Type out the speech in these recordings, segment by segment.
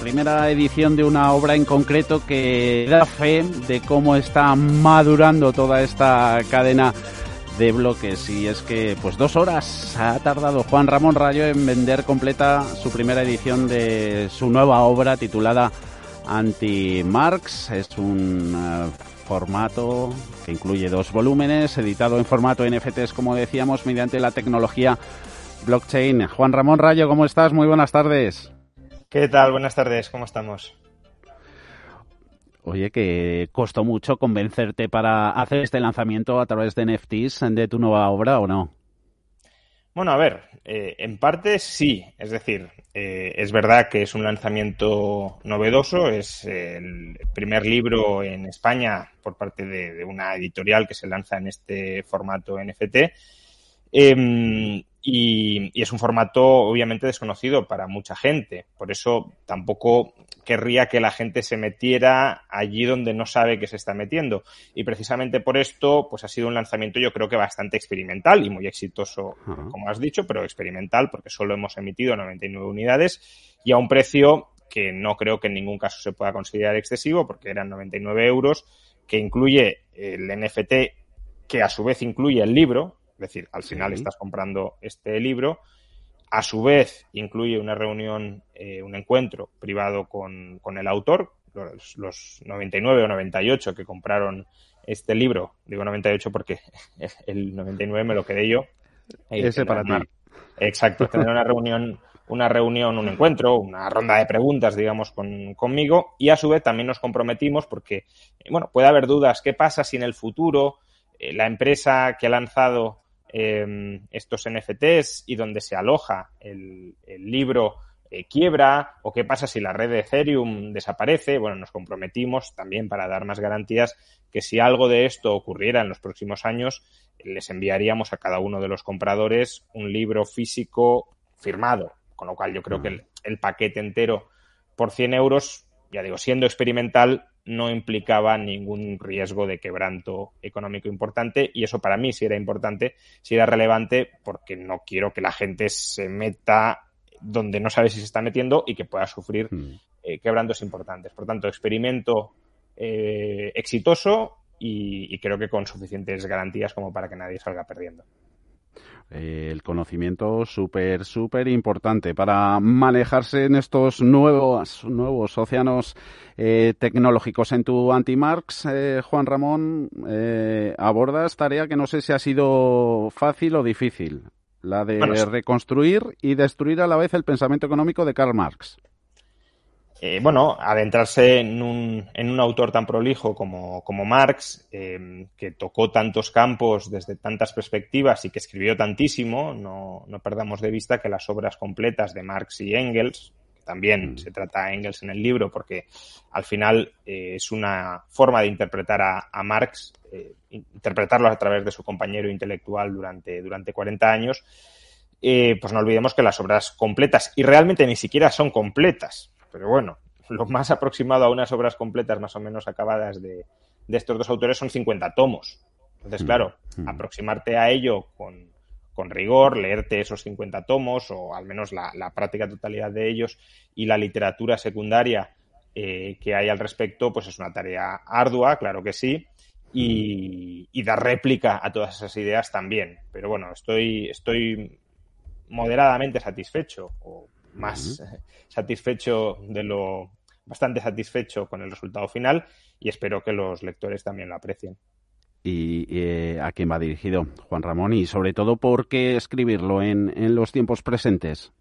primera edición de una obra en concreto que da fe de cómo está madurando toda esta cadena de bloques y es que pues dos horas ha tardado Juan Ramón Rayo en vender completa su primera edición de su nueva obra titulada Anti-Marx. Es un eh, formato que incluye dos volúmenes, editado en formato NFTs como decíamos mediante la tecnología blockchain. Juan Ramón Rayo, ¿cómo estás? Muy buenas tardes. ¿Qué tal? Buenas tardes, ¿cómo estamos? Oye, que costó mucho convencerte para hacer este lanzamiento a través de NFTs de tu nueva obra o no? Bueno, a ver, eh, en parte sí, es decir, eh, es verdad que es un lanzamiento novedoso, es el primer libro en España por parte de, una editorial que se lanza en este formato NFT. Em, y, es un formato obviamente desconocido para mucha gente. Por eso tampoco querría que la gente se metiera allí donde no sabe que se está metiendo. Y precisamente por esto, pues ha sido un lanzamiento yo creo que bastante experimental y muy exitoso, como has dicho, pero experimental porque solo hemos emitido 99 unidades y a un precio que no creo que en ningún caso se pueda considerar excesivo porque eran 99 euros, que incluye el NFT que a su vez incluye el libro, es decir, al final estás comprando este libro. A su vez, incluye una reunión, eh, un encuentro privado con, el autor, los, 99 o 98 que compraron este libro. Digo 98 porque el 99 me lo quedé yo. Ese para ti. Exacto, tener una reunión, una reunión, un encuentro, una ronda de preguntas, digamos, con, conmigo. Y a su vez también nos comprometimos porque, bueno, puede haber dudas. ¿Qué pasa si en el futuro eh, la empresa que ha lanzado Em, estos NFTs y donde se aloja el, libro eh, quiebra o qué pasa si la red de Ethereum desaparece. Bueno, nos comprometimos también para dar más garantías que si algo de esto ocurriera en los próximos años, les enviaríamos a cada uno de los compradores un libro físico firmado. Con lo cual yo creo que el, el paquete entero por 100 euros, ya digo, siendo experimental, no implicaba ningún riesgo de quebranto económico importante y eso para mí sí era importante, sí era relevante porque no quiero que la gente se meta donde no sabe si se está metiendo y que pueda sufrir hmm. eh, quebrantos importantes. Por tanto, experimento eh, exitoso y creo que con suficientes garantías como para que nadie salga perdiendo. Eh, el conocimiento súper, súper importante para manejarse en estos nuevos, nuevos océanos eh, tecnológicos. En tu Antimarx, eh, Juan Ramón, abordas tarea que no sé si ha sido fácil o difícil, la de reconstruir y destruir a la vez el pensamiento económico de Karl Marx. Eh, bueno, adentrarse en un, en un, autor tan prolijo como, como Marx, eh, que tocó tantos campos desde tantas perspectivas y que escribió tantísimo, no, no perdamos de vista que las obras completas de Marx y Engels, que también mm. se trata a Engels en el libro, porque al final eh, es una forma de interpretar a, a Marx, interpretarlo a través de su compañero intelectual durante, durante 40 años, pues no olvidemos que las obras completas, y realmente ni siquiera son completas, pero bueno, lo más aproximado a unas obras completas más o menos acabadas de, estos dos autores son 50 tomos. Entonces, mm, claro, mm. aproximarte a ello con, rigor, leerte esos 50 tomos o al menos la, práctica totalidad de ellos y la literatura secundaria eh, que hay al respecto, pues es una tarea ardua, claro que sí, y, y, dar réplica a todas esas ideas también. Pero bueno, estoy, estoy moderadamente satisfecho, o más satisfecho de lo bastante satisfecho con el resultado final y espero que los lectores también lo aprecien. ¿Y eh, a quién va dirigido Juan Ramón? Y sobre todo, ¿por qué escribirlo en, los tiempos presentes?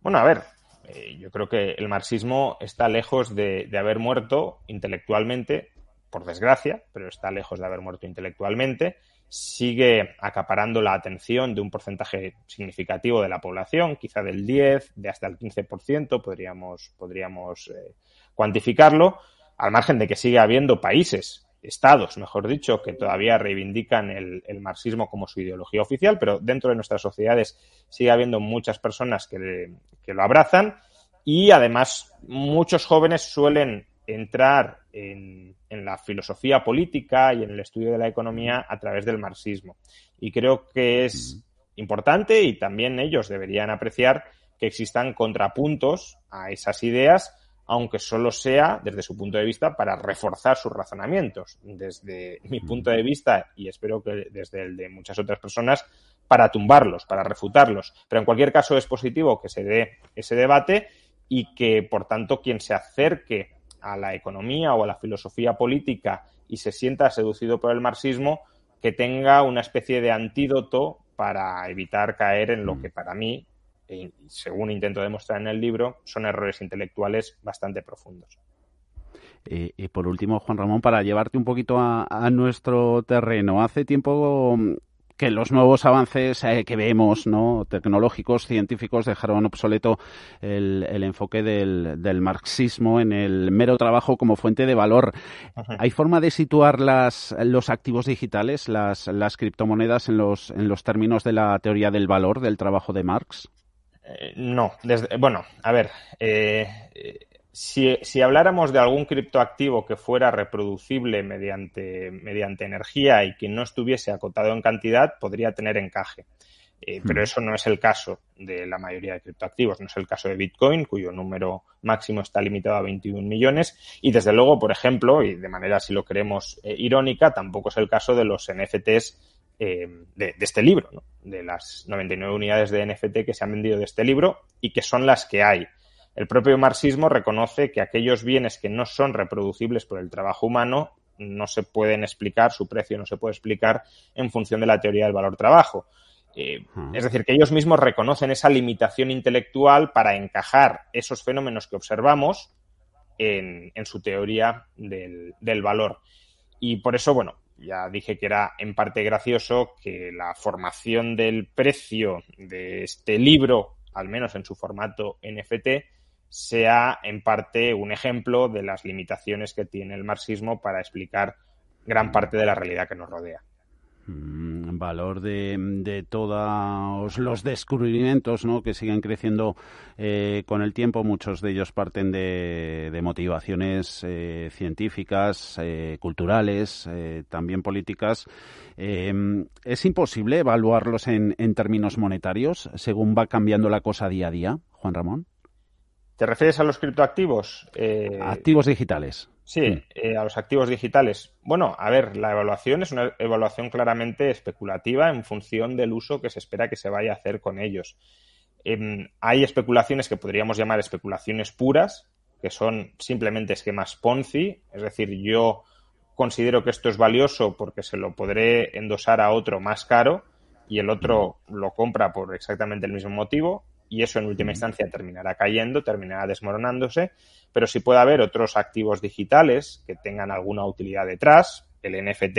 Bueno, a ver, eh, yo creo que el marxismo está lejos de, haber muerto intelectualmente, por desgracia, pero está lejos de haber muerto intelectualmente sigue acaparando la atención de un porcentaje significativo de la población, quizá del 10, de hasta el 15%, podríamos, podríamos eh, cuantificarlo, al margen de que sigue habiendo países estados, mejor dicho, que todavía reivindican el, marxismo como su ideología oficial, pero dentro de nuestras sociedades sigue habiendo muchas personas que, lo abrazan y además muchos jóvenes suelen entrar en, la filosofía política y en el estudio de la economía a través del marxismo. Y creo que es importante y también ellos deberían apreciar que existan contrapuntos a esas ideas aunque solo sea desde su punto de vista para reforzar sus razonamientos. Desde mi punto de vista, y espero que desde el de muchas otras personas, para tumbarlos, para refutarlos. Pero en cualquier caso es positivo que se dé ese debate y que, por tanto, quien se acerque a la economía o a la filosofía política y se sienta seducido por el marxismo, que tenga una especie de antídoto para evitar caer en lo que para mí e, según intento demostrar en el libro, son errores intelectuales bastante profundos. Eh, y por último, Juan Ramón, para llevarte un poquito a, nuestro terreno, hace tiempo mm, que los nuevos avances eh, que vemos, ¿no? tecnológicos, científicos, dejaron obsoleto el, enfoque del, marxismo en el mero trabajo como fuente de valor. ¿Hay forma de situar las, los activos digitales, las, las criptomonedas, en los, en los términos de la teoría del valor del trabajo de Marx? Eh, no, desde, bueno, a ver, eh, si, si, habláramos de algún criptoactivo que fuera reproducible mediante, mediante energía y que no estuviese acotado en cantidad, podría tener encaje. Eh, pero hmm. eso no es el caso de la mayoría de criptoactivos, no es el caso de Bitcoin, cuyo número máximo está limitado a 21 millones, y desde luego, por ejemplo, y de manera si lo queremos irónica, tampoco es el caso de los NFTs eh, de, este libro, de las 99 unidades de NFT que se han vendido de este libro y que son las que hay. El propio marxismo reconoce que aquellos bienes que no son reproducibles por el trabajo humano no se pueden explicar, su precio no se puede explicar en función de la teoría del valor trabajo. Eh, es decir, que ellos mismos reconocen esa limitación intelectual para encajar esos fenómenos que observamos en, su teoría del, del valor. Y por eso, bueno, ya dije que era en parte gracioso que la formación del precio de este libro, al menos en su formato NFT, sea en parte un ejemplo de las limitaciones que tiene el marxismo para explicar gran parte de la realidad que nos rodea. Mm, valor de, todos los descubrimientos ¿no? que siguen creciendo eh, con el tiempo. Muchos de ellos parten de, motivaciones eh, científicas, eh, culturales, también políticas. ¿Es imposible evaluarlos en términos monetarios según va cambiando la cosa día a día, Juan Ramón? ¿Te refieres a los criptoactivos? Activos digitales. Sí, mm. eh, a los activos digitales. Bueno, a ver, la evaluación es una evaluación claramente especulativa en función del uso que se espera que se vaya a hacer con ellos. Em, hay especulaciones que podríamos llamar especulaciones puras, que son simplemente esquemas Ponzi, es decir, yo considero que esto es valioso porque se lo podré endosar a otro más caro y el otro mm. lo compra por exactamente el mismo motivo y eso en última instancia terminará cayendo, terminará desmoronándose, pero si puede haber otros activos digitales que tengan alguna utilidad detrás, el NFT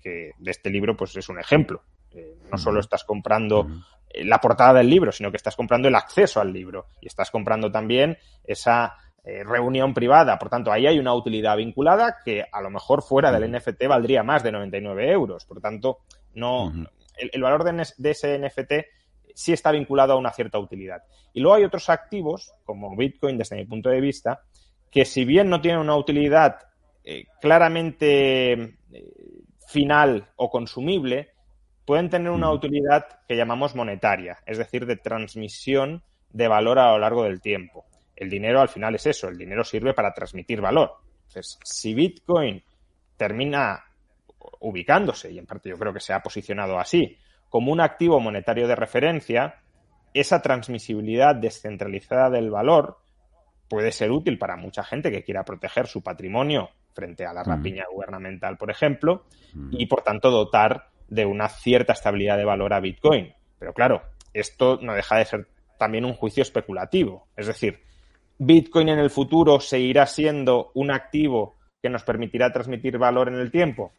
que de este libro pues es un ejemplo. Eh, no solo estás comprando la portada del libro, sino que estás comprando el acceso al libro. Y estás comprando también esa eh, reunión privada. Por tanto, ahí hay una utilidad vinculada que a lo mejor fuera del NFT valdría más de 99 euros. Por tanto, no, el, valor de, de, ese NFT sí está vinculado a una cierta utilidad. Y luego hay otros activos, como Bitcoin, desde mi punto de vista, que si bien no tienen una utilidad eh, claramente eh, final o consumible, pueden tener una utilidad que llamamos monetaria, es decir, de transmisión de valor a lo largo del tiempo. El dinero al final es eso, el dinero sirve para transmitir valor. Entonces, si Bitcoin termina ubicándose, y en parte yo creo que se ha posicionado así, como un activo monetario de referencia, esa transmisibilidad descentralizada del valor puede ser útil para mucha gente que quiera proteger su patrimonio frente a la mm. rapiña gubernamental, por ejemplo, mm. y por tanto dotar de una cierta estabilidad de valor a Bitcoin. Pero claro, esto no deja de ser también un juicio especulativo. Es decir, Bitcoin en el futuro seguirá siendo un activo que nos permitirá transmitir valor en el tiempo.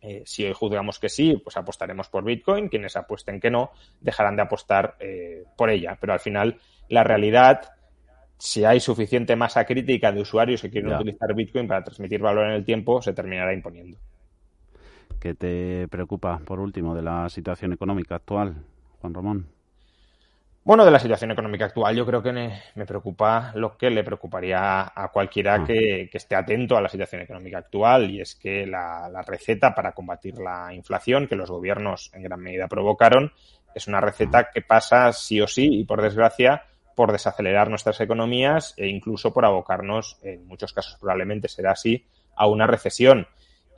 Eh, si hoy juzgamos que sí, pues apostaremos por Bitcoin. Quienes apuesten que no, dejarán de apostar eh, por ella. Pero al final, la realidad, si hay suficiente masa crítica de usuarios que quieren utilizar Bitcoin para transmitir valor en el tiempo, se terminará imponiendo. ¿Qué te preocupa, por último, de la situación económica actual, Juan Ramón? Bueno, de la situación económica actual, yo creo que me, preocupa lo que le preocuparía a cualquiera ah. que, esté atento a la situación económica actual, y es que la, receta para combatir la inflación que los gobiernos en gran medida provocaron es una receta que pasa sí o sí, y por desgracia, por desacelerar nuestras economías e incluso por abocarnos, en muchos casos probablemente será así, a una recesión.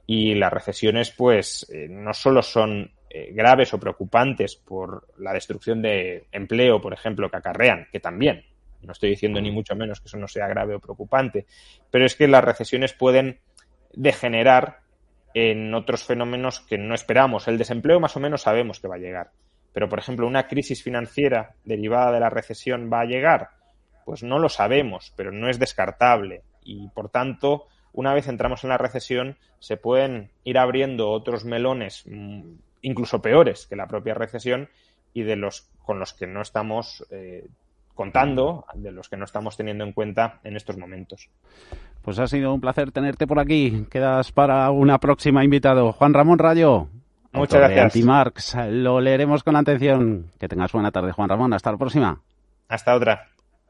Y las recesiones, pues, eh, no solo son eh, graves o preocupantes por la destrucción de empleo, por ejemplo, que acarrean, que también, no estoy diciendo ni mucho menos que eso no sea grave o preocupante, pero es que las recesiones pueden degenerar en otros fenómenos que no esperamos. El desempleo más o menos sabemos que va a llegar, pero por ejemplo, una crisis financiera derivada de la recesión va a llegar, pues no lo sabemos, pero no es descartable y por tanto, una vez entramos en la recesión, se pueden ir abriendo otros melones mm, incluso peores que la propia recesión y de los con los que no estamos eh, contando, de los que no estamos teniendo en cuenta en estos momentos. Pues ha sido un placer tenerte por aquí. Quedas para una próxima invitado. Juan Ramón Rayo. Muchas gracias. Antimarx. Lo leeremos con atención. Que tengas buena tarde, Juan Ramón. Hasta la próxima. Hasta otra.